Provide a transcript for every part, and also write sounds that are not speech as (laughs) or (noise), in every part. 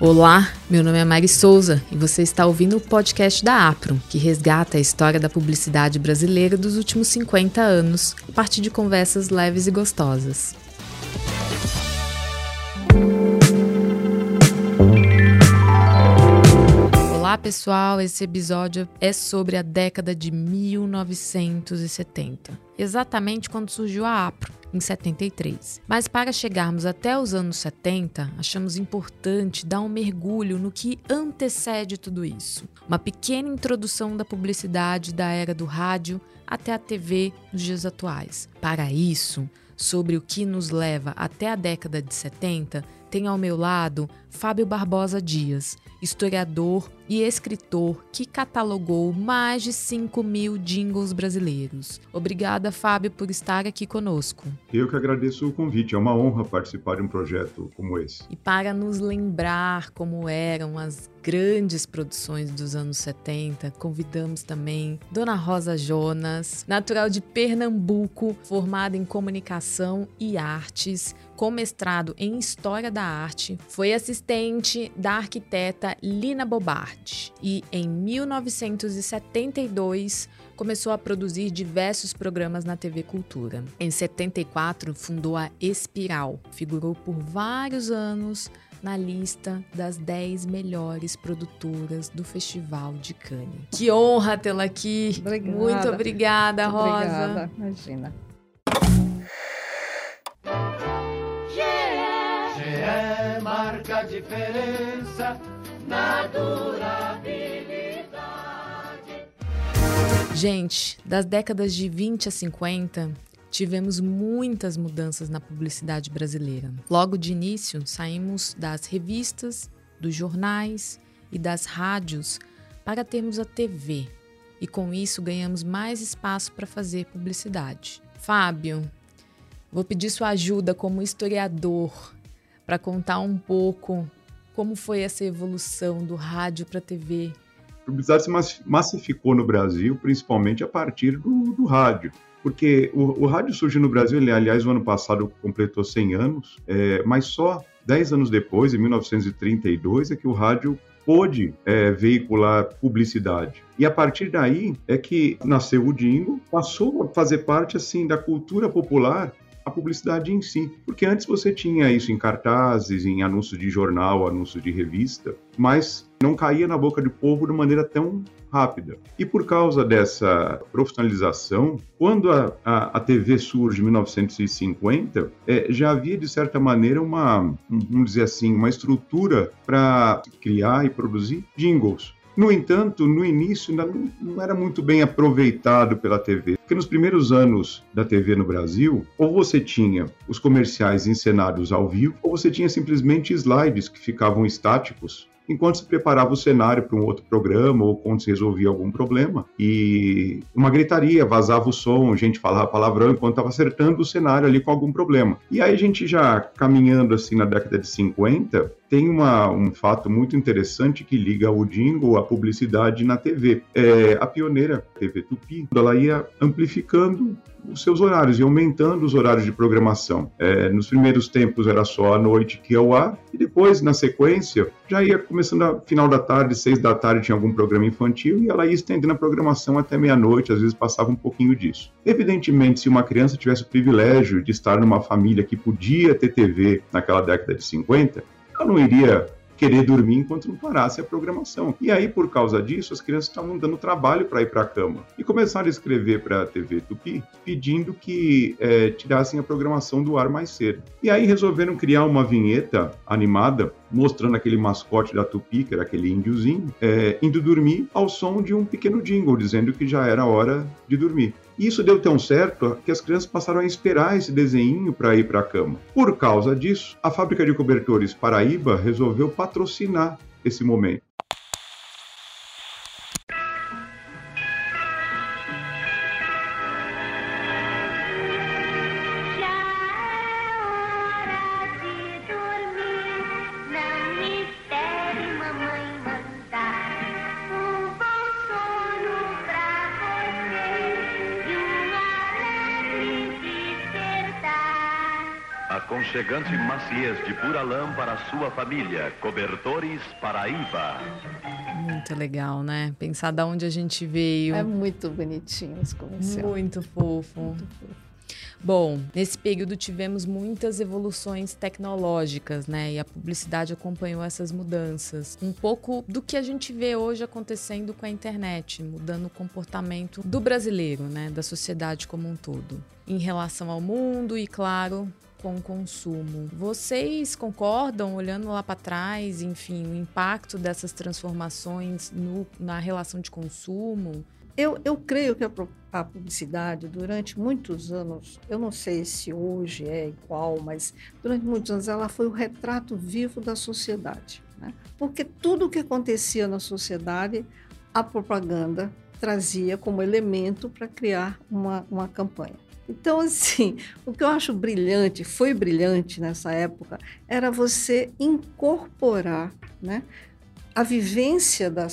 Olá, meu nome é Mari Souza e você está ouvindo o podcast da APRO, que resgata a história da publicidade brasileira dos últimos 50 anos, a partir de conversas leves e gostosas. Olá pessoal, esse episódio é sobre a década de 1970, exatamente quando surgiu a APRO em 73. Mas para chegarmos até os anos 70, achamos importante dar um mergulho no que antecede tudo isso. Uma pequena introdução da publicidade da era do rádio até a TV nos dias atuais. Para isso, sobre o que nos leva até a década de 70, tenho ao meu lado Fábio Barbosa Dias, historiador e escritor que catalogou mais de 5 mil jingles brasileiros. Obrigada, Fábio, por estar aqui conosco. Eu que agradeço o convite, é uma honra participar de um projeto como esse. E para nos lembrar como eram as grandes produções dos anos 70, convidamos também Dona Rosa Jonas, natural de Pernambuco, formada em comunicação e artes, com mestrado em História da Arte, foi assistente da arquiteta Lina Bobardi e, em 1972, começou a produzir diversos programas na TV Cultura. Em 74, fundou a Espiral, figurou por vários anos na lista das 10 melhores produtoras do Festival de Cannes. Que honra tê-la aqui. Obrigada. Muito obrigada, Rosa. Obrigada, imagina. Marca a diferença na durabilidade. Gente, das décadas de 20 a 50, tivemos muitas mudanças na publicidade brasileira. Logo de início, saímos das revistas, dos jornais e das rádios para termos a TV. E com isso ganhamos mais espaço para fazer publicidade. Fábio, vou pedir sua ajuda como historiador para contar um pouco como foi essa evolução do rádio para a TV. A publicidade se massificou no Brasil, principalmente a partir do, do rádio porque o, o, rádio surgiu no Brasil, ele, aliás, o ano passado completou 100 anos, é, mas só 10 anos depois, em 1932, é que o rádio pôde é, veicular publicidade. E a partir daí é que nasceu o jingle, passou a fazer parte assim da cultura popular a publicidade em si. Porque antes você tinha isso em cartazes, em anúncios de jornal, anúncios de revista, mas não caía na boca do povo de maneira tão rápida. E por causa dessa profissionalização, quando a, a, a TV surge em 1950, é, já havia, de certa maneira, uma, vamos dizer assim, uma estrutura para criar e produzir jingles. No entanto, no início não era muito bem aproveitado pela TV, porque nos primeiros anos da TV no Brasil, ou você tinha os comerciais encenados ao vivo, ou você tinha simplesmente slides que ficavam estáticos enquanto se preparava o cenário para um outro programa ou quando se resolvia algum problema. E uma gritaria, vazava o som, gente falava palavrão enquanto estava acertando o cenário ali com algum problema. E aí a gente já caminhando assim na década de 50, tem uma, um fato muito interessante que liga o jingle à publicidade na TV. É, a pioneira TV Tupi, ela ia amplificando os seus horários e aumentando os horários de programação. É, nos primeiros tempos era só à noite que ia ao ar, e depois, na sequência, já ia começando a final da tarde, seis da tarde tinha algum programa infantil, e ela ia estendendo a programação até meia-noite, às vezes passava um pouquinho disso. Evidentemente, se uma criança tivesse o privilégio de estar numa família que podia ter TV naquela década de 50, ela não iria querer dormir enquanto não parasse a programação. E aí, por causa disso, as crianças estavam dando trabalho para ir para a cama. E começaram a escrever para a TV Tupi pedindo que é, tirassem a programação do ar mais cedo. E aí resolveram criar uma vinheta animada mostrando aquele mascote da Tupi, que era aquele índiozinho, é, indo dormir ao som de um pequeno jingle, dizendo que já era hora de dormir. Isso deu tão certo que as crianças passaram a esperar esse desenho para ir para a cama. Por causa disso, a fábrica de cobertores Paraíba resolveu patrocinar esse momento. Aconchegante maciez de pura lã para a sua família. Cobertores Paraíba. Muito legal, né? Pensar da onde a gente veio. É muito bonitinho esse comercial. Muito fofo. Muito fofo. Bom, nesse período tivemos muitas evoluções tecnológicas, né? E a publicidade acompanhou essas mudanças. Um pouco do que a gente vê hoje acontecendo com a internet, mudando o comportamento do brasileiro, né? Da sociedade como um todo. Em relação ao mundo e, claro, com o consumo. Vocês concordam, olhando lá para trás, enfim, o impacto dessas transformações no, na relação de consumo? Eu, eu creio que a, a, publicidade, durante muitos anos, eu não sei se hoje é igual, mas durante muitos anos ela foi o retrato vivo da sociedade. Né? Porque tudo o que acontecia na sociedade, a propaganda trazia como elemento para criar uma, uma campanha. Então, assim, o que eu acho brilhante, foi brilhante nessa época, era você incorporar né, a vivência da,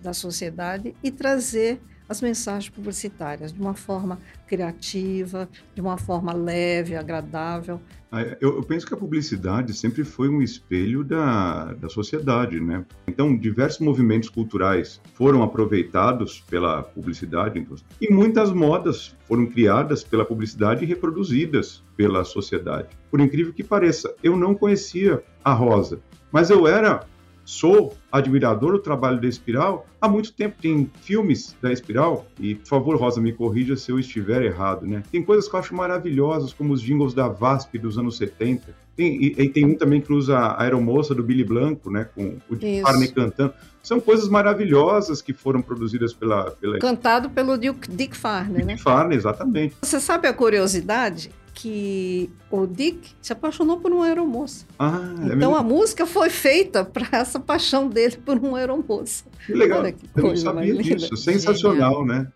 da sociedade e trazer as mensagens publicitárias de uma forma criativa, de uma forma leve, agradável. Ah, eu, eu, penso que a publicidade sempre foi um espelho da, da sociedade, né? Então, diversos movimentos culturais foram aproveitados pela publicidade, e muitas modas foram criadas pela publicidade e reproduzidas pela sociedade. Por incrível que pareça, eu não conhecia a Rosa, mas eu era sou admirador do trabalho da Espiral há muito tempo. Tem filmes da Espiral, e por favor, Rosa, me corrija se eu estiver errado, né? Tem coisas que eu acho maravilhosas, como os jingles da VASP dos anos 70. Tem, e, e tem um também que usa a aeromoça do Billy Blanco, né? Com o Farney cantando. São coisas maravilhosas que foram produzidas pela. pela... Cantado pelo Dick Farney, Dick né? Dick Farney, exatamente. Você sabe a curiosidade? Que o Dick se apaixonou por uma aeromoça. Ah, é então é a música foi feita (laughs) para essa paixão dele por uma aeromoça. Que legal. Olha que Eu não sabia disso. Sensacional, né?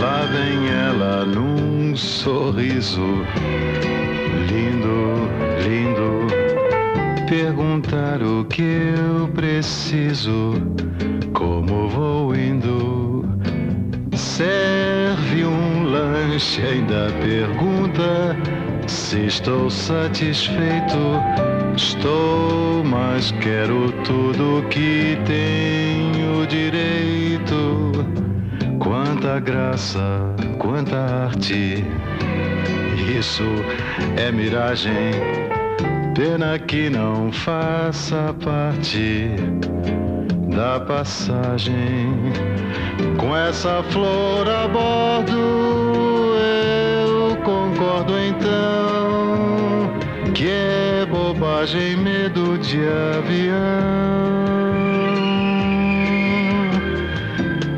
Lá vem ela num sorriso lindo. Perguntar o que eu preciso, como vou indo. Serve um lanche, ainda pergunta se estou satisfeito. Estou, mas quero tudo que tenho direito. Quanta graça, quanta arte isso é miragem. Pena que não faça parte da passagem. Com essa flor a bordo, eu concordo então que é bobagem medo de avião.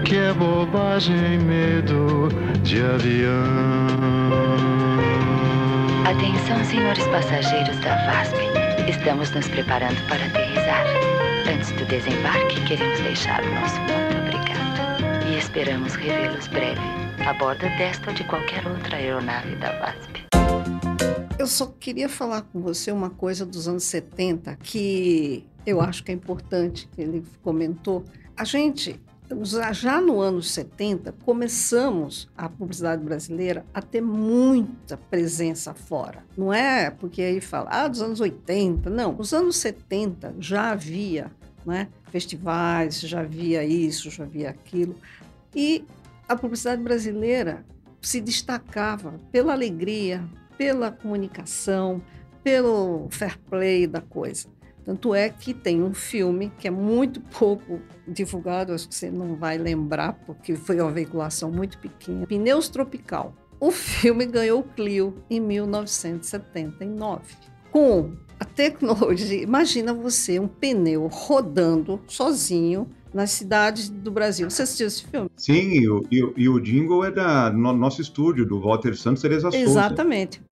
Que é bobagem medo de avião. Atenção, senhores passageiros da VASP. Estamos nos preparando para aterrizar. Antes do desembarque, queremos deixar o nosso muito obrigado. E esperamos revê-los breve, a bordo desta ou de qualquer outra aeronave da VASP. Eu só queria falar com você uma coisa dos anos 70 que eu acho que é importante, que ele comentou. A gente já no anos 70, começamos a publicidade brasileira a ter muita presença fora. Não é porque aí fala, ah, dos anos 80. Não, nos anos 70 já havia né, festivais, já havia isso, já havia aquilo. E a publicidade brasileira se destacava pela alegria, pela comunicação, pelo fair play da coisa. Tanto é que tem um filme que é muito (laughs) pouco divulgado, acho que você não vai lembrar, porque foi uma veiculação muito pequena. Pneus Tropical. O filme ganhou o Clio em 1979. Com a tecnologia, imagina você um pneu rodando sozinho nas cidades do Brasil. Você assistiu esse filme? Sim, e o, e, e o jingle é da no nosso estúdio, do Walter Santos Teresa Souza. Exatamente.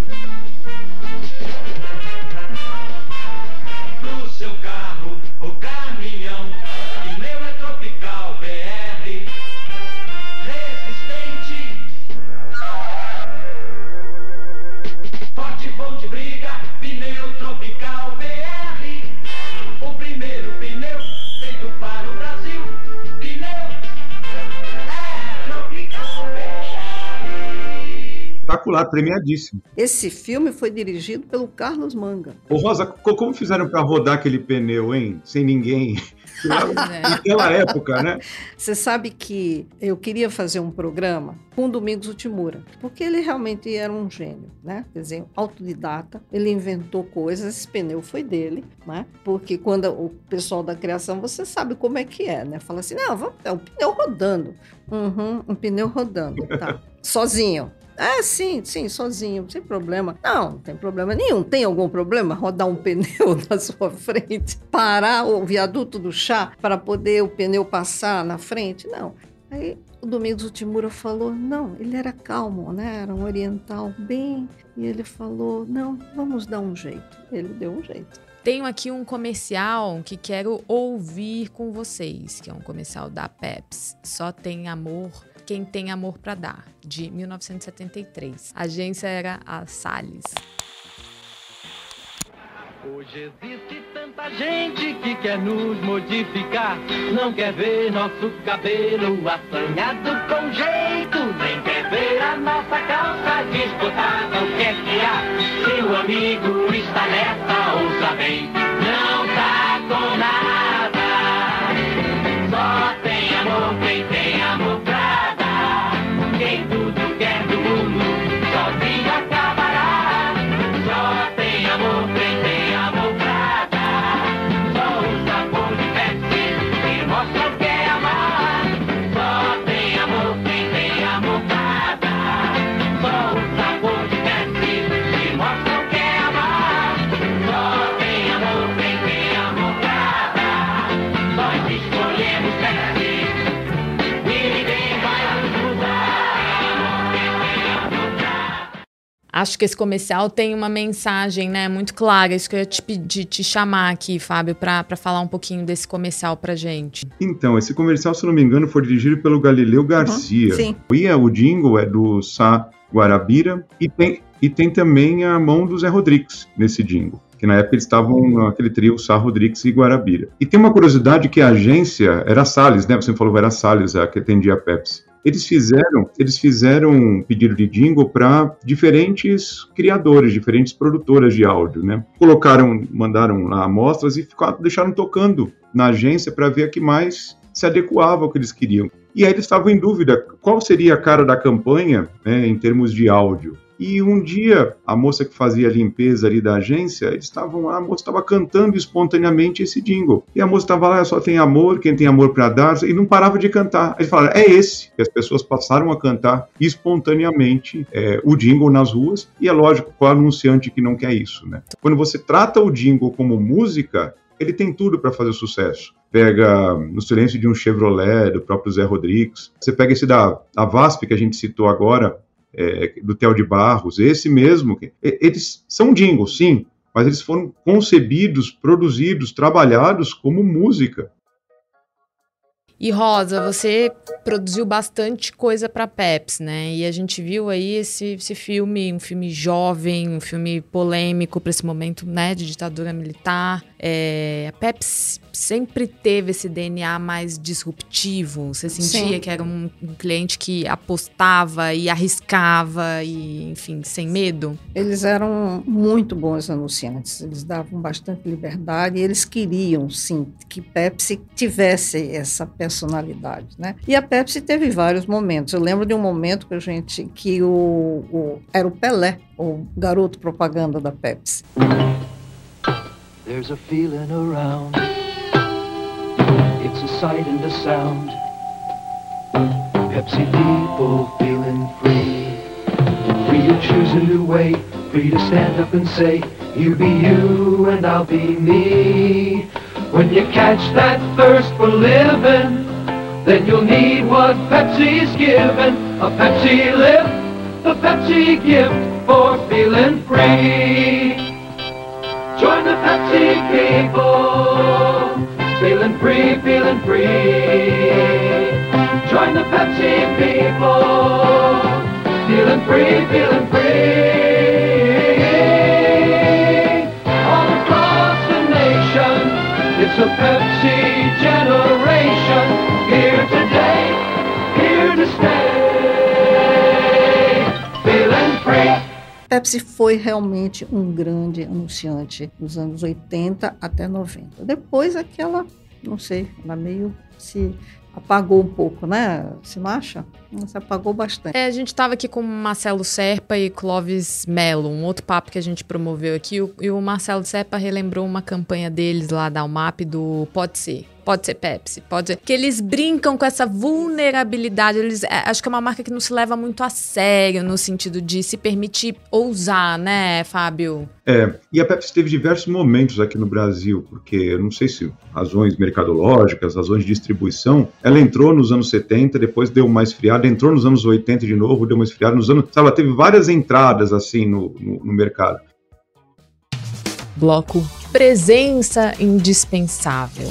Espetacular, premiadíssimo. Esse filme foi dirigido pelo Carlos Manga. Ô Rosa, como fizeram para rodar aquele pneu, hein? Sem ninguém. (laughs) Naquela época, né? Você sabe que eu queria fazer um programa com o Domingos Utimura, porque ele realmente era um gênio, né? Quer dizer, autodidata, ele inventou coisas, esse pneu foi dele, né? Porque quando o pessoal da criação, você sabe como é que é, né? Fala assim, não, vamos, é um pneu rodando. Uhum, um pneu rodando, tá. (laughs) Sozinho. Ah, sim, sim, sozinho, sem problema. Não, não tem problema nenhum. Tem algum problema rodar um (laughs) pneu na sua frente? Parar o viaduto do chá para poder o pneu passar na frente? Não. Aí o Domingos Utimura falou, não, ele era calmo, né? Era um oriental bem. E ele falou, não, vamos dar um jeito. Ele deu um jeito. Tenho aqui um comercial que quero ouvir com vocês, que é um comercial da Peps. Só tem amor quem tem amor para dar, de 1973. A agência era a Salles. Hoje existe tanta gente que quer nos modificar. Não quer ver nosso cabelo assanhado com jeito. Nem quer ver a nossa calça desbotada. O que é que há? Seu amigo está nessa, ouça bem. Acho que esse comercial tem uma mensagem, né, muito clara. Isso que eu ia te pedir, te chamar aqui, Fábio, para falar um pouquinho desse comercial pra gente. Então, esse comercial, se não me engano, foi dirigido pelo Galileu Garcia. Sim. E é, o jingle é do Sá Guarabira e tem, e tem também a mão do Zé Rodrigues nesse jingle. Que na época eles estavam naquele trio Sá Rodrigues e Guarabira. E tem uma curiosidade que a agência era a Salles, né? Você falou que era a Salles, a que atendia a Pepsi. Eles fizeram, eles fizeram um pedido de jingle para diferentes criadores, diferentes produtoras de áudio, né? Colocaram, mandaram lá amostras e ficaram, deixaram tocando na agência para ver a que mais se adequava ao que eles queriam. E aí eles estavam em dúvida qual seria a cara da campanha né, em termos de áudio. E um dia, a moça que fazia a limpeza ali da agência, eles estavam lá, a moça estava cantando espontaneamente esse jingle. E a moça estava lá, só tem amor, quem tem amor para dar, e não parava de cantar. Eles falaram, é esse. E as pessoas passaram a cantar espontaneamente é, o jingle nas ruas. E é lógico, qual anunciante que não quer isso, né? Quando você trata o jingle como música, ele tem tudo para fazer sucesso. Pega No Silêncio de um Chevrolet, do próprio Zé Rodrigues. Você pega esse da, da VASP, que a gente citou agora, é, do Theo de Barros, esse mesmo. Eles são jingles, sim, mas eles foram concebidos, produzidos, trabalhados como música. E Rosa, você produziu bastante coisa para Peps, né? E a gente viu aí esse, esse filme, um filme jovem, um filme polêmico para esse momento, né, de ditadura militar. É, a Peps sempre teve esse DNA mais disruptivo. Você sentia Sim. que era um, um cliente que apostava e arriscava e, enfim, sem medo? Eles eram muito bons anunciantes, eles davam bastante liberdade e eles queriam, sim, que Pepsi tivesse essa personalidade, né? E a Pepsi teve vários momentos. Eu lembro de um momento que a gente, que o, o- era o Pelé, o garoto propaganda da Pepsi. There's a feeling around. It's a sight and a sound. Pepsi people feeling free. Free to choose a new way. Free to stand up and say, You be you and I'll be me. When you catch that thirst for living, then you'll need what Pepsi's giving. A Pepsi lift, the Pepsi gift for feeling free. Join the Pepsi people, feeling free, feeling free. Join the Pepsi people, feeling free, feeling free. Pepsi foi realmente um grande anunciante dos anos 80 até 90. Depois aquela, não sei, ela meio se apagou um pouco, né? Se acha? Se apagou bastante. É, a gente estava aqui com o Marcelo Serpa e Clóvis Melo, um outro papo que a gente promoveu aqui. E o Marcelo Serpa relembrou uma campanha deles lá da UMAP do Pode Ser. Pode ser Pepsi, pode ser. Que eles brincam com essa vulnerabilidade. Eles, é, acho que é uma marca que não se leva muito a sério no sentido de se permitir ousar, né, Fábio? É, e a Pepsi teve diversos momentos aqui no Brasil, porque eu não sei se razões mercadológicas, razões de distribuição, ela entrou nos anos 70, depois deu uma esfriada, entrou nos anos 80 de novo, deu uma esfriada nos anos. Sabe, ela teve várias entradas assim no, no, no mercado. Bloco Presença Indispensável.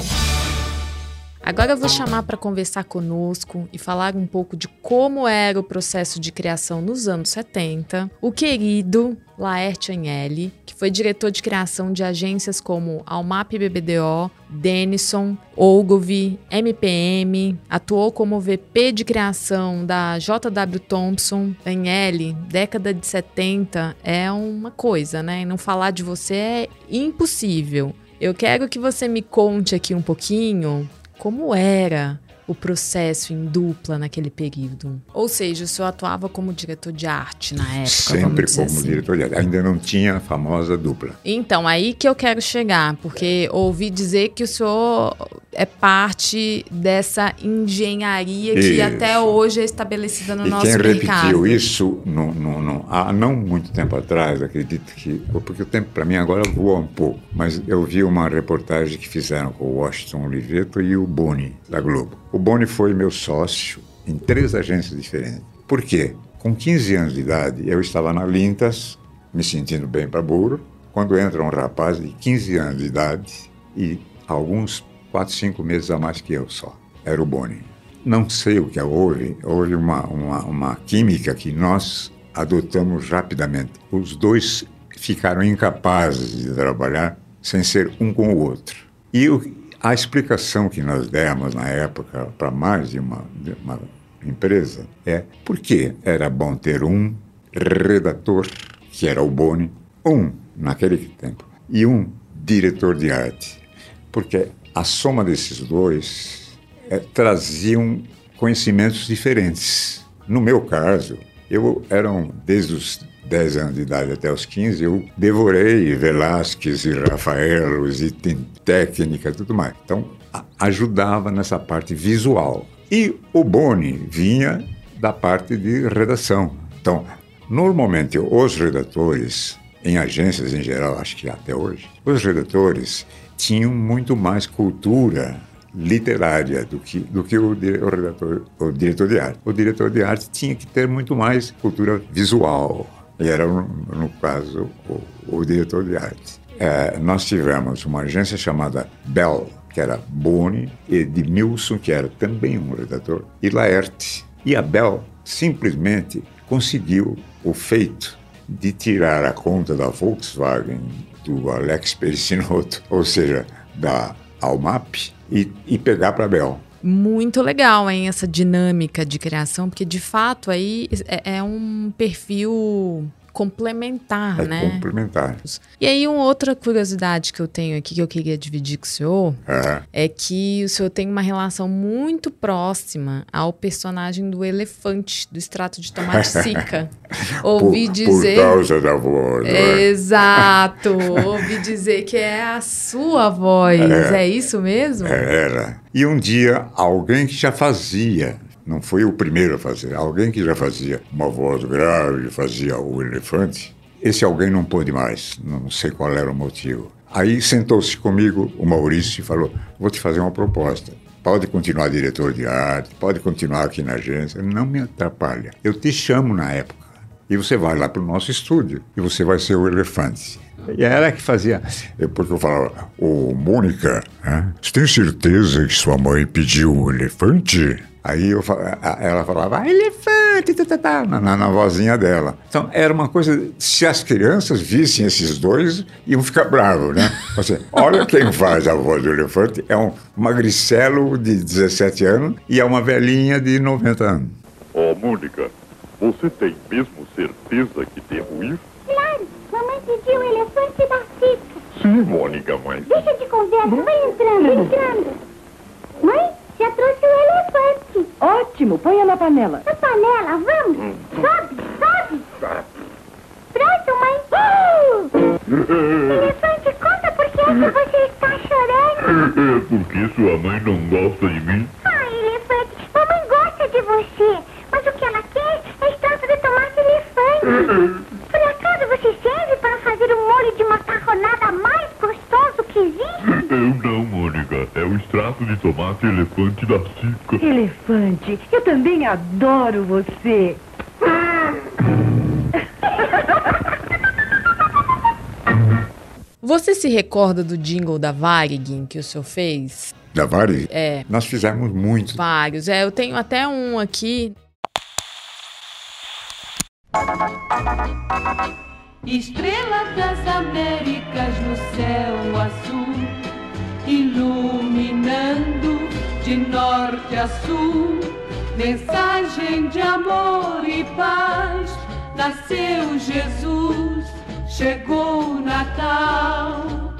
Agora eu vou chamar para conversar conosco e falar um pouco de como era o processo de criação nos anos 70, o querido Laerte Agnelli, que foi diretor de criação de agências como Almap BBDO, Denison, Ogilvy, MPM, atuou como VP de criação da JW Thompson. Agnelli, década de 70 é uma coisa, né? Não falar de você é impossível. Eu quero que você me conte aqui um pouquinho como era o processo em dupla naquele período? Ou seja, o senhor atuava como diretor de arte na época? Sempre como assim. diretor de arte. Ainda não tinha a famosa dupla. Então, aí que eu quero chegar, porque ouvi dizer que o senhor é parte dessa engenharia que Isso. até hoje é estabelecida no e nosso quem mercado. repetiu isso no, no, no- há não muito tempo atrás, acredito que. Porque o tempo para mim agora voa um pouco, mas eu vi uma reportagem que fizeram com o Washington Oliveto e o Boni, da Globo. O Boni foi meu sócio em três agências diferentes. Por quê? Com 15 anos de idade, eu estava na Lintas, me sentindo bem para burro, quando entra um rapaz de 15 anos de idade e alguns 4, 5 meses a mais que eu só. Era o Boni. Não sei o que houve, houve uma, uma, uma química que nós adotamos rapidamente. Os dois ficaram incapazes de trabalhar sem ser um com o outro. E o, a explicação que nós demos na época para mais de uma, de uma empresa é por que era bom ter um redator, que era o Boni, um naquele tempo, e um diretor de arte. Porque a soma desses dois eh, traziam conhecimentos diferentes. No meu caso, eu eram desde os 10 anos de idade até os 15, eu devorei Velázquez e Rafaelos e técnica tudo mais. Então, ajudava nessa parte visual. E o Boni vinha da parte de redação. Então, normalmente os redatores, em agências em geral, acho que até hoje, os redatores tinham muito mais cultura literária do que, do que o, o redator, o diretor de arte. O diretor de arte tinha que ter muito mais cultura visual. E era, no, no caso, o, o diretor de arte. Eh, nós tivemos uma agência chamada Bell, que era Boni, Edmilson, que era também um redator, e Laerte. E a Bell simplesmente conseguiu o feito de tirar a conta da Volkswagen do Alex Pericinotto, (laughs) ou seja, da Almap, e, e pegar para a Bell. Muito legal, hein, essa dinâmica de criação, porque de fato aí é, é um perfil complementar, É né? complementar. E aí, uma outra curiosidade que eu tenho aqui que eu queria dividir com o senhor É. é que o senhor tem uma relação muito próxima ao personagem do elefante do extrato de tomate (laughs) sica. Ouvi por, dizer. Por causa da voz. né? Exato! Ouvi dizer que é a sua voz. É, isso mesmo? Era. E um dia, alguém que já fazia, não foi o primeiro a fazer, alguém que já fazia uma voz grave, fazia o elefante, esse alguém não pôde mais, não sei qual era o motivo. Aí sentou-se comigo o Maurício e falou: Vou te fazer uma proposta. Pode continuar diretor de arte, pode continuar aqui na agência, não me atrapalha. Eu te chamo na época e você vai lá para o nosso estúdio e você vai ser o elefante. E era que fazia, eu- porque eu falava, ô Mônica, hã? você tem certeza que sua mãe pediu um elefante? Aí eu, ela falava, "Ah, elefante, tá, tá, tá", na, na, na vozinha dela. Então era uma coisa, se as crianças vissem esses dois, iam ficar bravos, né? Assim, olha quem faz a voz do elefante, é um magricelo de 17 anos e é uma velhinha de 90 anos. Ó, Mônica, você tem mesmo certeza que devo ir? Claro você, Mônica, mãe. Deixa de conversa, vai entrando, entrando. Mãe, já trouxe o elefante. Ótimo, ponha na panela. Na panela, vamos. Sobe, sobe. Pronto, mãe. Uh! (laughs) elefante, conta por que é que você está chorando. É porque sua mãe não gosta de mim. Ai, elefante, mamãe gosta de você. Mas o que ela quer é extrato de tomate elefante. Por acaso você serve para fazer o molho de macarronada mais gostoso que existe? Eu não, Mônica. É o extrato de tomate elefante da Cica. Elefante, eu também adoro você. Você se recorda do jingle da Varig que o senhor fez? Da Varig? É. Nós fizemos muito. Vários. É, eu tenho até um aqui. Estrela das Américas no céu azul, iluminando de norte a sul. Mensagem de amor e paz, nasceu Jesus, chegou o Natal.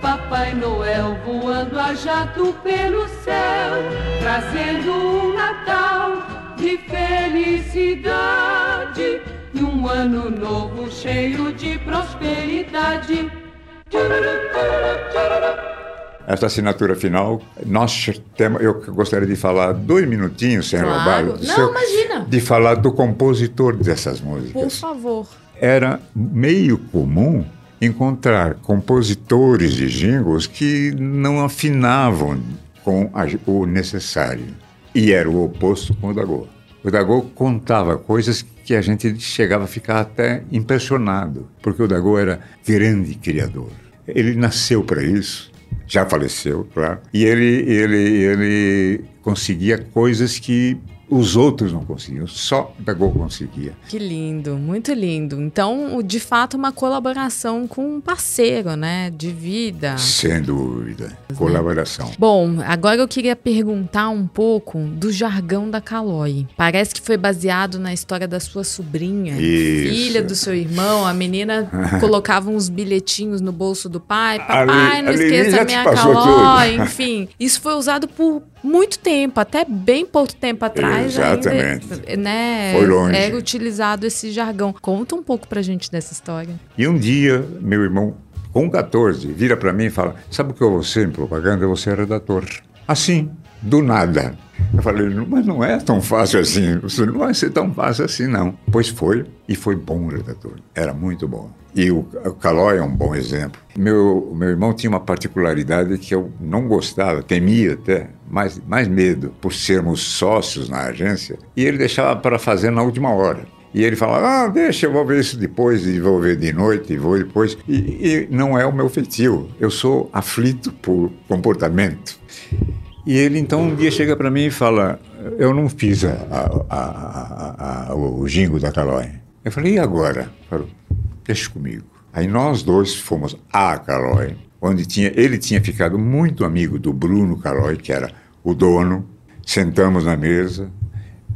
Papai Noel voando a jato pelo céu, trazendo um Natal de felicidade e um ano novo cheio de prosperidade. Essa assinatura final, nós temos, eu gostaria de falar dois minutinhos, sem Claro. roubar, Não, seu- imagina. de falar do compositor dessas músicas. Por favor. Era meio comum encontrar compositores de jingles que não afinavam com a- o necessário. E era o oposto com o Dagô. O Dagô contava coisas que a gente chegava a ficar até impressionado, porque o Dagô era grande criador. Ele nasceu para isso, já faleceu, claro, e ele, ele, ele conseguia coisas que os outros não conseguiam, só Dagô conseguia. Que lindo, muito lindo. Então, de fato, uma colaboração com um parceiro, né? De vida. Sem dúvida. Colaboração. Bom, agora eu queria perguntar um pouco do jargão da Calói. Parece que foi baseado na história da sua sobrinha, Isso. filha do seu irmão. A menina (laughs) colocava uns bilhetinhos no bolso do pai. Papai, Ali- não ali esqueça a minha tudo. Enfim, isso foi usado por muito tempo, até bem pouco tempo atrás. Exatamente. Ainda, né, Foi longe. Era utilizado esse jargão. Conta um pouco pra gente dessa história. E um dia, meu irmão, com 14, vira para mim e fala: Sabe o que eu vou ser em propaganda? Eu vou ser redator. Assim, do nada. Eu falei: Mas não é tão fácil assim. Isso não vai ser tão fácil assim, não. Pois foi, e foi bom redator. Era muito bom. E o, o Calói é um bom exemplo. Meu, meu irmão tinha uma particularidade que eu não gostava, temia até, mais, mais medo, por sermos sócios na agência, e ele deixava para fazer na última hora. E ele falava, ah, deixa, eu vou ver isso depois, e vou ver de noite, e vou depois. E, e não é o meu feitio. Eu sou aflito por comportamento. E ele então um dia chega para mim e fala, eu não fiz a, a- a- o jingo da Calói. Eu falei, e agora? Falou, deixa comigo. Aí nós dois fomos à Calói, onde tinha, ele tinha ficado muito amigo do Bruno Calói, que era o dono. Sentamos na mesa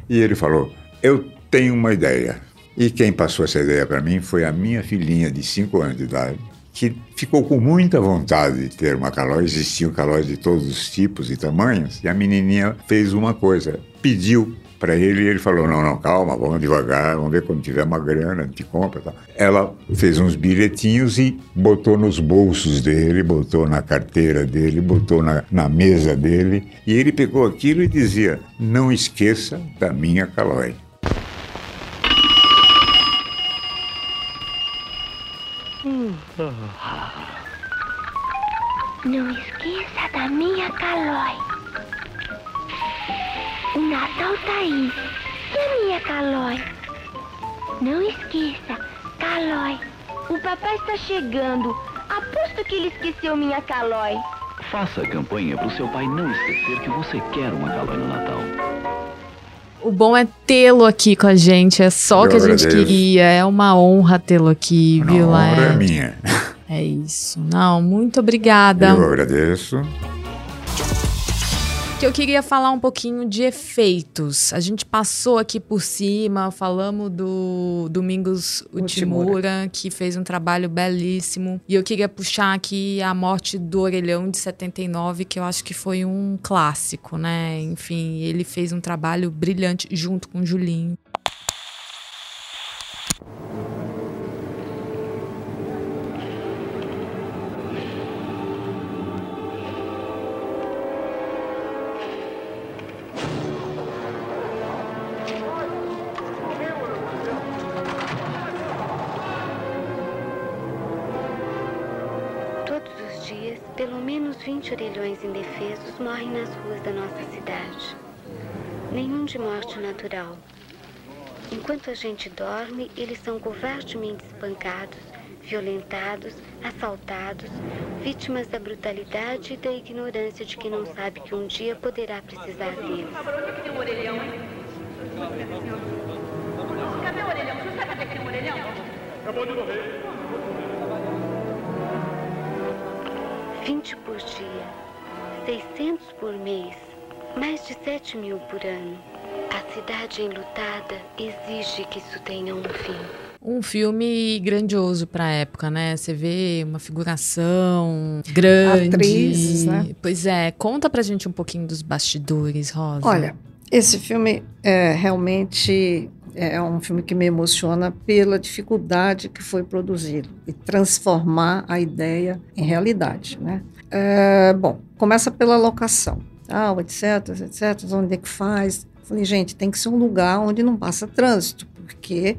e ele falou, eu tenho uma ideia. E quem passou essa ideia para mim foi a minha filhinha de 5 anos de idade, que ficou com muita vontade de ter uma calói. Existiam calóis de todos os tipos e tamanhos. E a menininha fez uma coisa, pediu para ele e ele falou: Não, não, calma, vamos devagar, vamos ver quando tiver uma grana, gente compra. Tal. Ela fez uns bilhetinhos e botou nos bolsos dele, botou na carteira dele, botou na, na mesa dele. E ele pegou aquilo e dizia: Não esqueça da minha calói. Não esqueça da minha Calói. O Natal tá aí. E a minha Calói? Não esqueça, Calói. O papai está chegando. Aposto que ele esqueceu minha calói. Faça a campanha para o seu pai não esquecer que você quer uma calói no Natal. O bom é tê-lo aqui com a gente. É só o que a gente queria. É uma honra tê-lo aqui, viu, A honra é minha. É isso. Não, muito obrigada. Eu agradeço. Que eu queria falar um pouquinho de efeitos. A gente passou aqui por cima, falamos do Domingos Utimura, que fez um trabalho belíssimo. E eu queria puxar aqui a morte do Orelhão de 79, que eu acho que foi um clássico, né? Enfim, ele fez um trabalho brilhante junto com o Julinho. 20 orelhões indefesos morrem nas ruas da nossa cidade. Nenhum de morte natural. Enquanto a gente dorme, eles são covardemente espancados, violentados, assaltados, vítimas da brutalidade e da ignorância de quem não sabe que um dia poderá precisar deles. Cadê o orelhão? Você sabe onde é que tem um orelhão? Acabou de morrer. 20 por dia, 600 por mês, mais de 7 mil por ano. A cidade enlutada exige que isso tenha um fim. Um filme grandioso pra época, né? Você vê uma figuração grande. Atrizes, né? Pois é. Conta pra gente um pouquinho dos bastidores, Rosa. Olha, esse filme é realmente é um filme que me emociona pela dificuldade que foi produzido e transformar a ideia em realidade, né? É, bom, começa pela locação, tal, etc, etc, onde é que faz? Falei, gente, tem que ser um lugar onde não passa trânsito, porque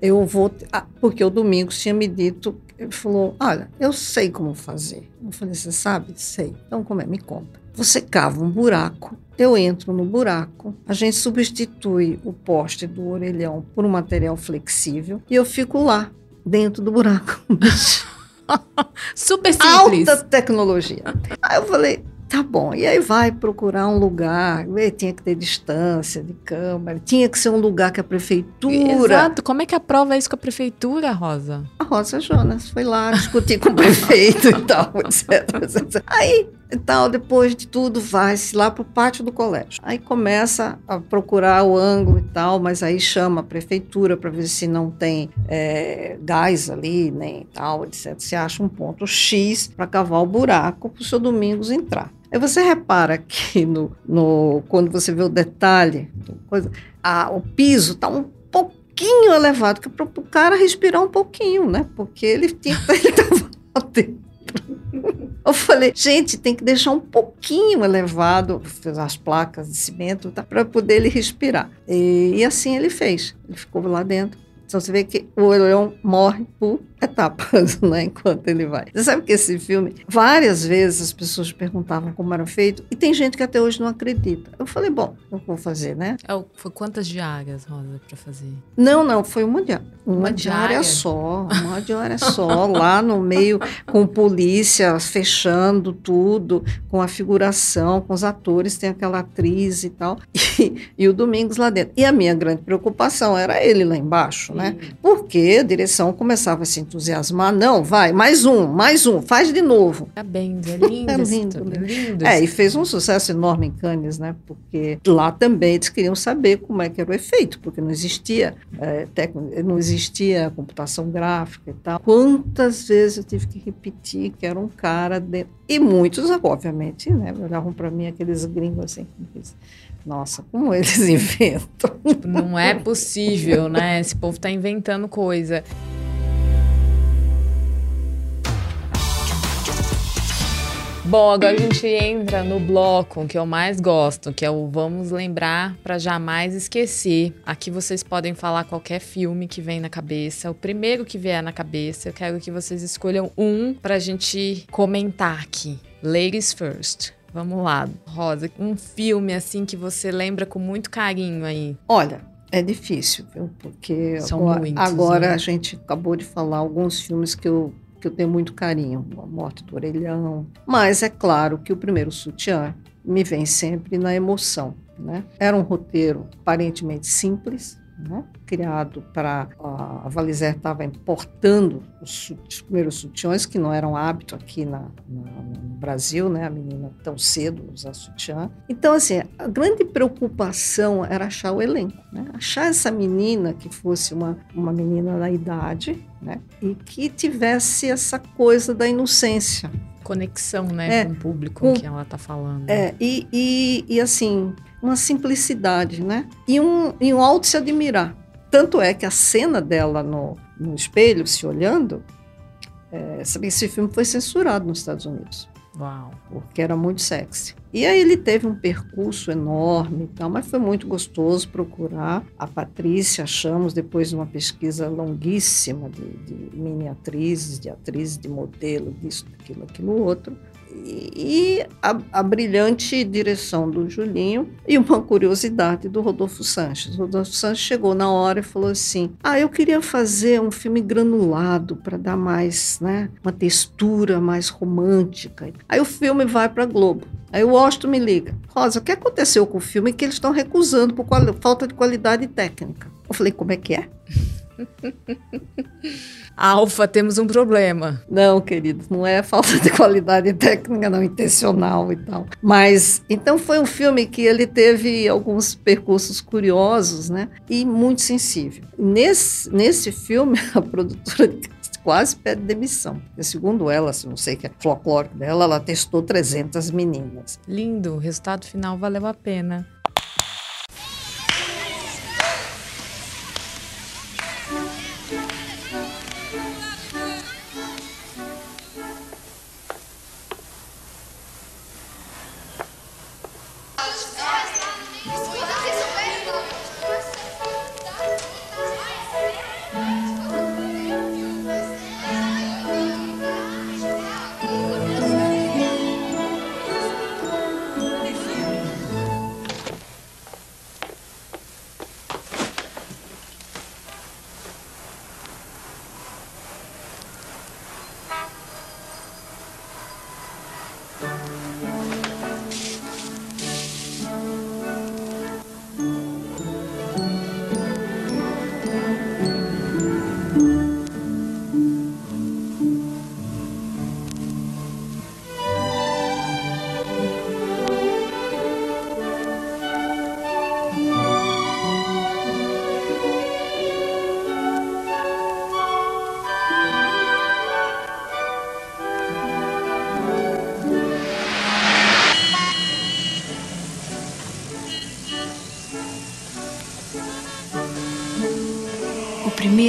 eu vou, ah, porque o Domingos tinha me dito, ele falou, olha, eu sei como fazer. Eu falei, você sabe? Sei. Então como é? Me conta. Você cava um buraco, eu entro no buraco, a gente substitui o poste do orelhão por um material flexível e eu fico lá, dentro do buraco. (laughs) Super simples. Alta tecnologia. Aí eu falei, tá bom. E aí vai procurar um lugar, e tinha que ter distância de câmera, tinha que ser um lugar que a prefeitura... Exato. Como é que aprova isso com a prefeitura, Rosa? A Rosa Jonas foi lá discutir com o prefeito e tal, (laughs) etc, etc. Aí, e tal, depois de tudo, vai-se lá para o pátio do colégio. Aí começa a procurar o ângulo e tal, mas aí chama a prefeitura para ver se não tem é, gás ali, nem tal, etc. Se acha um ponto X para cavar o buraco para o seu Domingos entrar. Aí você repara que no, no, quando você vê o detalhe, coisa, a, o piso está um pouquinho elevado, que é para o cara respirar um pouquinho, né? Porque ele tinha (laughs) ele estava lá dentro. Eu falei, gente, tem que deixar um pouquinho elevado as placas de cimento tá, para poder ele respirar. E, e, assim ele fez. Ele ficou lá dentro. Então você vê que o leão morre por etapas, (laughs) né? Enquanto ele vai. Você sabe que esse filme, várias vezes as pessoas perguntavam como era feito, e tem gente que até hoje não acredita. Eu falei, bom, eu vou fazer, né? É, foi quantas diárias, Rosa, para fazer? Não, não, foi uma diária. Uma, Uma diária diária? só, uma diária só, lá no meio, com polícia fechando tudo, com a figuração, com os atores, tem aquela atriz e tal, (laughs) e, e o Domingos lá dentro. E a minha grande preocupação era ele lá embaixo, né? Porque a direção começava a se entusiasmar, não, vai, mais um, mais um, faz de novo. Parabéns, é lindo. (laughs) É lindo, filme, lindo. lindo É, e fez um sucesso enorme em Cannes, né? Porque lá também eles queriam saber como é que era o efeito, porque não existia, é, tec- não existia computação gráfica e tal. Quantas vezes eu tive que repetir que era um cara dentro. E muitos, obviamente, né? Olhavam para mim aqueles gringos assim, nossa, como eles (laughs) inventam. Não é possível, né? Esse povo tá inventando coisa. Bom, agora a gente entra no bloco que eu mais gosto, que é o Vamos Lembrar para Jamais Esquecer. Aqui vocês podem falar qualquer filme que vem na cabeça. O primeiro que vier na cabeça, eu quero que vocês escolham um pra gente comentar aqui. Ladies first. Vamos lá, Rosa. Um filme assim que você lembra com muito carinho aí. Olha, é difícil, viu? Porque São agora, muitos, agora né? a gente acabou de falar alguns filmes que eu, que eu tenho muito carinho. A Morte do Orelhão. Mas é claro que o primeiro sutiã me vem sempre na emoção, né? Era um roteiro aparentemente simples, né? criado para. A Valizer estava importando os, os, primeiros sutiãs, que não eram hábito aqui na, na, no Brasil, né? a menina tão cedo usar sutiã. Então, assim, a grande preocupação era achar o elenco, né? achar essa menina que fosse uma, uma menina na idade né? e que tivesse essa coisa da inocência conexão, né, é, com o público que ela está falando. É, e, e, e, assim, uma simplicidade, né? E um, e um alto se admirar. Tanto é que a cena dela no, no espelho, se olhando, é, esse filme foi censurado nos Estados Unidos. Uau. Porque era muito sexy. E aí ele teve um percurso enorme e tal, mas foi muito gostoso procurar. A Patrícia, achamos, depois de uma pesquisa longuíssima de, de mini atrizes, de atrizes, de modelo, disso, daquilo, aquilo outro e a, a, brilhante direção do Julinho e uma curiosidade do Rodolfo Sanches. O Rodolfo Sanches chegou na hora e falou assim: Ah, eu queria fazer um filme granulado para dar mais, né, uma textura mais romântica. Aí o filme vai para Globo. Aí o Washington me liga: Rosa, o que aconteceu com o filme que eles estão recusando por falta de qualidade técnica? Eu falei: Como é que é? (laughs) Alfa, temos um problema. Não, querido, não é falta de qualidade técnica, não, intencional e tal. Mas, então foi um filme que ele teve alguns percursos curiosos, né? E muito sensível. Nesse, nesse filme, (laughs) a produtora quase pede demissão. Porque, segundo ela, se não sei que é folclórico dela, ela testou 300 meninas. Lindo, o resultado final valeu a pena.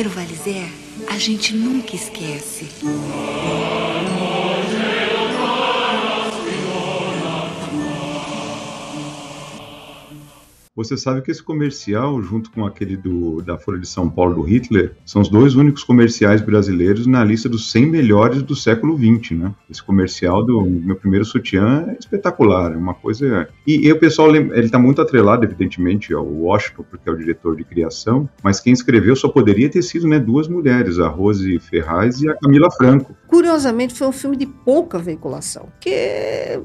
Primeiro Valizer, a gente nunca esquece. Você sabe que esse comercial, junto com aquele do, da Folha de São Paulo do Hitler, são os dois únicos comerciais brasileiros na lista dos 100 melhores do século XX, né? Esse comercial do meu primeiro sutiã é espetacular, é uma coisa. E, e o pessoal, ele está muito atrelado, evidentemente, ao Washington, porque é o diretor de criação, mas quem escreveu só poderia ter sido né, duas mulheres, a Rose Ferraz e a Camila Franco. Curiosamente, foi um filme de pouca veiculação, porque (laughs)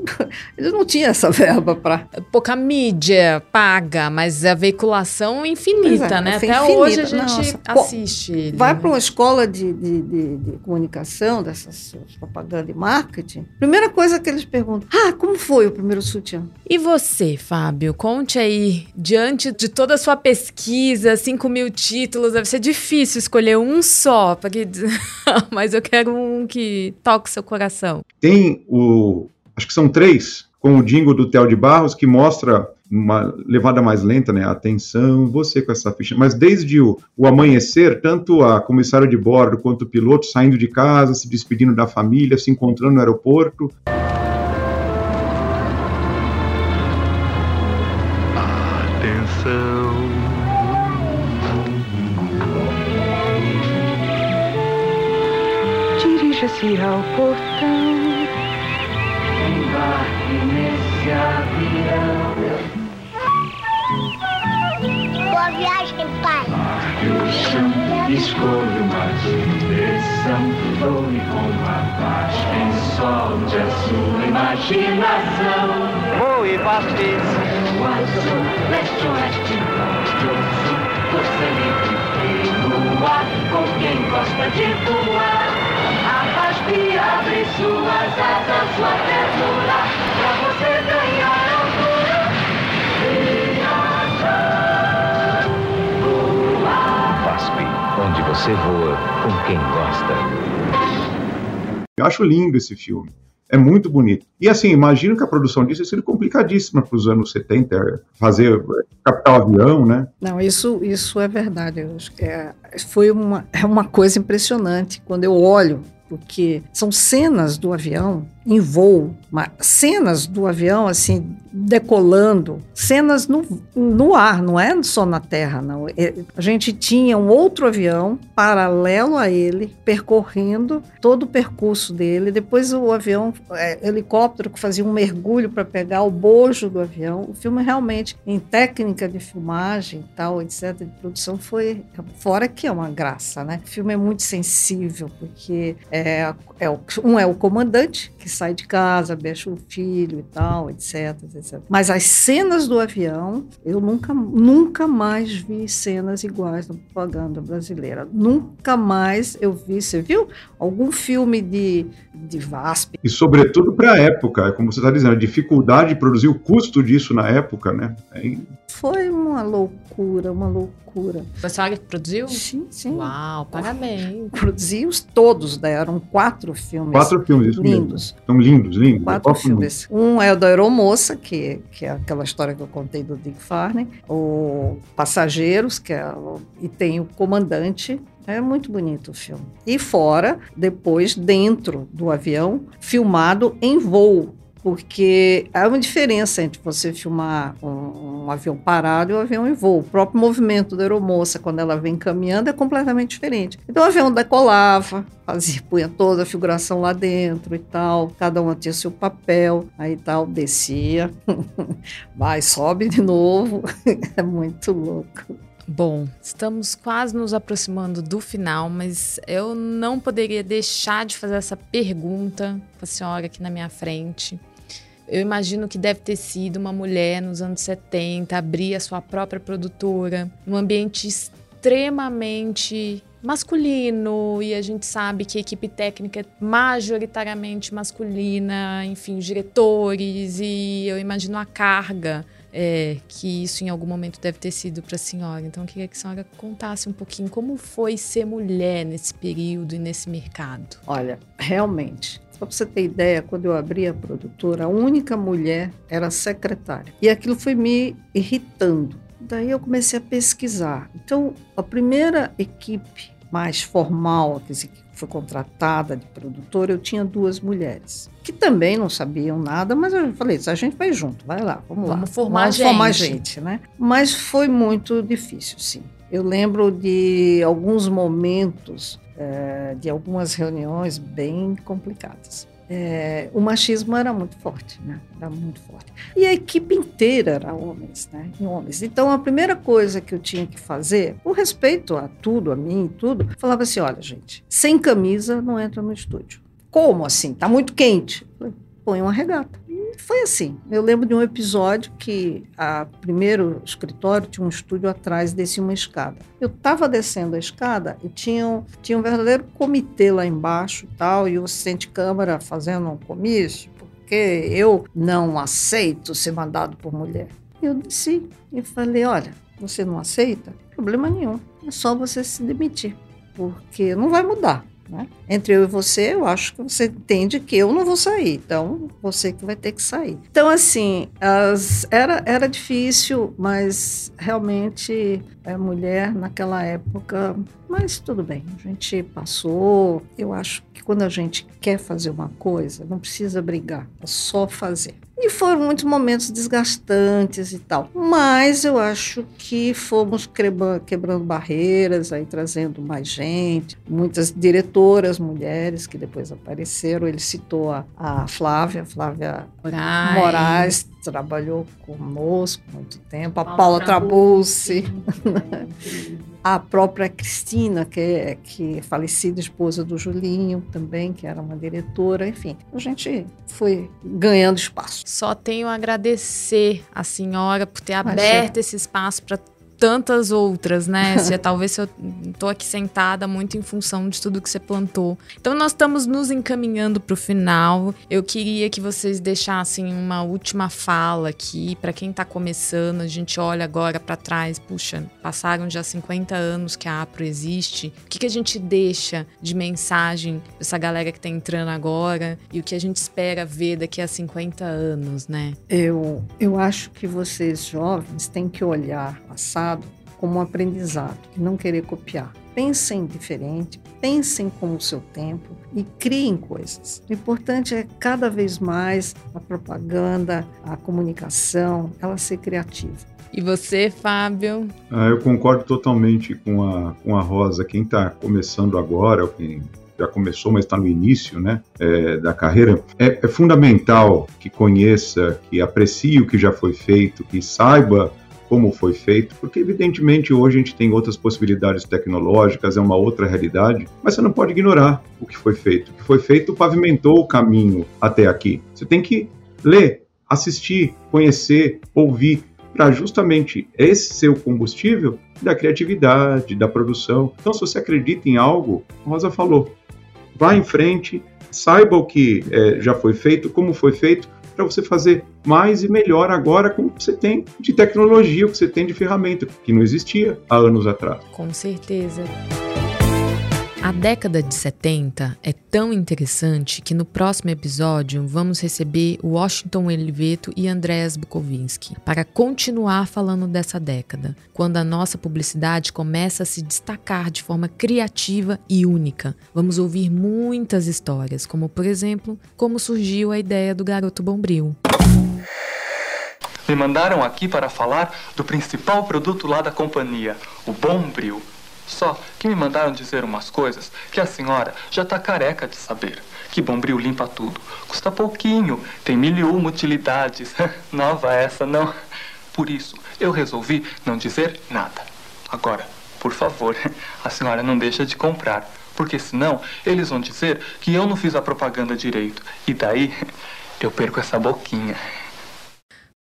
ele não tinha essa verba para. Pouca mídia paga mas a veiculação infinita, é, né? Até infinita. hoje a gente Nossa, assiste. Ele. Vai para uma escola de, de, de, de, comunicação, dessas propaganda e marketing. Primeira coisa que eles perguntam: Ah, como foi o primeiro sutiã? E você, Fábio? Conte aí, diante de toda a sua pesquisa, 5 mil títulos, deve ser difícil escolher um só, porque... (laughs) mas eu quero um que toque seu coração. Tem o. Acho que são três, com o jingle do Theo de Barros, que mostra uma levada mais lenta, né? Atenção, você com essa ficha. Mas desde o, o amanhecer, tanto a comissária de bordo quanto o piloto saindo de casa, se despedindo da família, se encontrando no aeroporto. Atenção. Dirija-se ao portão. Embarque nesse avião. Boa viagem, pai. Escolha uma direção, voe com a paz, quem solte a sua imaginação. Voe, Vasquez. O azul, oeste, norte, sul, Você me ar com quem gosta de voar. A VASP abre suas asas, sua ternura, pra você ganhar onde você voa com quem gosta. Eu acho lindo esse filme. É muito bonito. E assim, imagino que a produção disso tenha sido complicadíssima para os anos 70, fazer capital avião, né? Não, isso, isso é verdade. Eu acho que é, foi uma, é uma coisa impressionante. Quando eu olho porque são cenas do avião em voo, cenas do avião assim decolando, cenas no, no ar, não é só na terra, não. É, a gente tinha um outro avião paralelo a ele, percorrendo todo o percurso dele. Depois o avião, é, helicóptero que fazia um mergulho para pegar o bojo do avião. O filme realmente, em técnica de filmagem, tal, etc, de produção, foi fora que é uma graça, né? O filme é muito sensível porque é, é um é o comandante que sai de casa, deixa o filho e tal, etc, etc. Mas as cenas do avião, eu nunca, nunca mais vi cenas iguais na propaganda brasileira. Nunca mais eu vi. Você viu algum filme de, de VASP? E sobretudo para a época, como você está dizendo, a dificuldade de produzir o custo disso na época, né? É... Foi uma loucura, uma loucura. Foi a senhora que produziu? Sim, sim. Uau, parabéns. Produzi os todos, né? eram quatro filmes. Quatro filmes, isso lindos. Mesmo. São lindos, lindos. Quatro filmes. Filme? Um é o da Aeromoça, que, que é aquela história que eu contei do Dick Farney. O Passageiros, que é, e tem o Comandante, é muito bonito o filme. E fora, depois, dentro do avião, filmado em voo porque há uma diferença entre você filmar um, um, avião parado e um avião em voo. O próprio movimento da aeromoça, quando ela vem caminhando, é completamente diferente. Então o avião decolava, fazia, punha toda a figuração lá dentro e tal, cada um tinha seu papel, aí tal, descia, (laughs) vai, sobe de novo, (laughs) é muito louco. Bom, estamos quase nos aproximando do final, mas eu não poderia deixar de fazer essa pergunta para a senhora aqui na minha frente. Eu imagino que deve ter sido uma mulher nos anos 70, abrir a sua própria produtora, num ambiente extremamente masculino e a gente sabe que a equipe técnica é majoritariamente masculina, enfim, os diretores e eu imagino a carga é, que isso em algum momento deve ter sido para a senhora. Então, eu queria que a senhora contasse um pouquinho como foi ser mulher nesse período e nesse mercado. Olha, realmente. Só para você ter ideia, quando eu abri a produtora, a única mulher era secretária. E aquilo foi me irritando. Daí eu comecei a pesquisar. Então, a primeira equipe mais formal, que foi contratada de produtora, eu tinha duas mulheres que também não sabiam nada, mas eu falei, a gente vai junto, vai lá, vamos, vamos lá. Formar vamos gente. formar gente, né? Mas foi muito difícil, sim. Eu lembro de alguns momentos, é, de algumas reuniões bem complicadas. É, o machismo era muito forte, né? Era muito forte. E a equipe inteira era homens, né? E homens. Então a primeira coisa que eu tinha que fazer, por respeito a tudo, a mim e tudo, falava assim: olha, gente, sem camisa não entra no estúdio. Como assim? Tá muito quente. Põe uma regata. Foi assim. Eu lembro de um episódio que a primeiro escritório tinha um estúdio atrás, descia uma escada. Eu estava descendo a escada e tinha, tinha um verdadeiro comitê lá embaixo tal, e o assistente câmara fazendo um comício, porque eu não aceito ser mandado por mulher. Eu desci e falei: olha, você não aceita? Problema nenhum. É só você se demitir, porque não vai mudar. Né? Entre eu e você, eu acho que você entende que eu não vou sair, então você que vai ter que sair. Então, assim, as, era, era difícil, mas realmente é, mulher naquela época. Mas tudo bem, a gente passou. Eu acho que quando a gente quer fazer uma coisa, não precisa brigar, é só fazer. E foram muitos momentos desgastantes e tal. Mas eu acho que fomos quebrando barreiras, aí trazendo mais gente, muitas diretoras mulheres que depois apareceram. Ele citou a, a Flávia, Flávia Moraes. Moraes trabalhou conosco muito tempo, a Paula, Paula Trabulsi, (laughs) a própria Cristina, que é, que é falecida esposa do Julinho também, que era uma diretora, enfim, a gente foi ganhando espaço. Só tenho a agradecer a senhora por ter aberto esse espaço para tantas outras, né? (laughs) se, talvez se eu tô aqui sentada muito em função de tudo que você plantou. Então nós estamos nos encaminhando para o final. Eu queria que vocês deixassem uma última fala aqui para quem está começando. A gente olha agora para trás, puxa, passaram já 50 anos que a APRO existe. O que, que a gente deixa de mensagem para essa galera que está entrando agora e o que a gente espera ver daqui a 50 anos, né? Eu, eu acho que vocês jovens têm que olhar o passado como um aprendizado e não querer copiar. Pensem diferente, pensem com o seu tempo e criem coisas. O importante é cada vez mais a propaganda, a comunicação, ela ser criativa. E você, Fábio? Ah, eu concordo totalmente com a, com a Rosa. Quem está começando agora, ou quem já começou, mas está no início né, é, da carreira, é, é fundamental que conheça, que aprecie o que já foi feito, que saiba como foi feito, porque evidentemente hoje a gente tem outras possibilidades tecnológicas, é uma outra realidade, mas você não pode ignorar o que foi feito. O que foi feito pavimentou o caminho até aqui. Você tem que ler, assistir, conhecer, ouvir, para justamente esse ser o combustível da criatividade, da produção. Então, se você acredita em algo, Rosa falou, vá em frente, saiba o que é, já foi feito, como foi feito, para você fazer mais e melhor agora com o que você tem de tecnologia, o que você tem de ferramenta, que não existia há anos atrás. Com certeza. A década de 70 é tão interessante que no próximo episódio vamos receber Washington Oliveto e Andreas Bukovinski para continuar falando dessa década, quando a nossa publicidade começa a se destacar de forma criativa e única. Vamos ouvir muitas histórias, como por exemplo, como surgiu a ideia do garoto bombril. Me mandaram aqui para falar do principal produto lá da companhia, o Bombril. Só que me mandaram dizer umas coisas que a senhora já tá careca de saber. Que Bombril limpa tudo. Custa pouquinho, tem mil e uma utilidades. (laughs) Nova essa, não? Por isso, eu resolvi não dizer nada. Agora, por favor, (laughs) a senhora não deixa de comprar. Porque senão, eles vão dizer que eu não fiz a propaganda direito. E daí, (laughs) eu perco essa boquinha.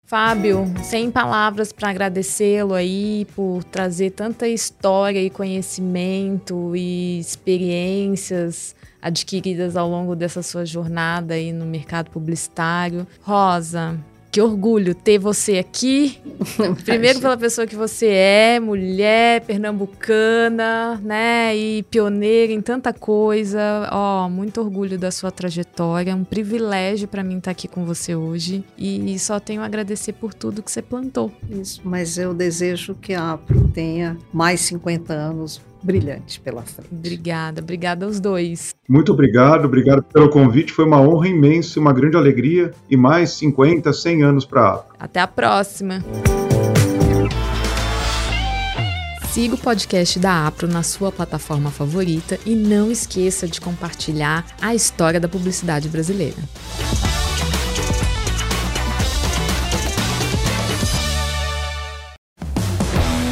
Fábio, sem palavras para agradecê-lo aí por trazer tanta história e conhecimento e experiências adquiridas ao longo dessa sua jornada aí no mercado publicitário. Rosa, que orgulho ter você aqui. (laughs) Primeiro pela pessoa que você é, mulher, pernambucana, né? E pioneira em tanta coisa. Ó, oh, muito orgulho da sua trajetória. Um privilégio para mim estar aqui com você hoje. E só tenho a agradecer por tudo que você plantou. Isso, mas eu desejo que a APRO tenha mais 50 anos brilhante pela frente. Obrigada, obrigada aos dois. Muito obrigado, obrigado pelo convite. Foi uma honra imensa, uma grande alegria e mais 50, 100 anos para a Até a próxima. Siga o podcast da Apro na sua plataforma favorita e não esqueça de compartilhar a história da publicidade brasileira.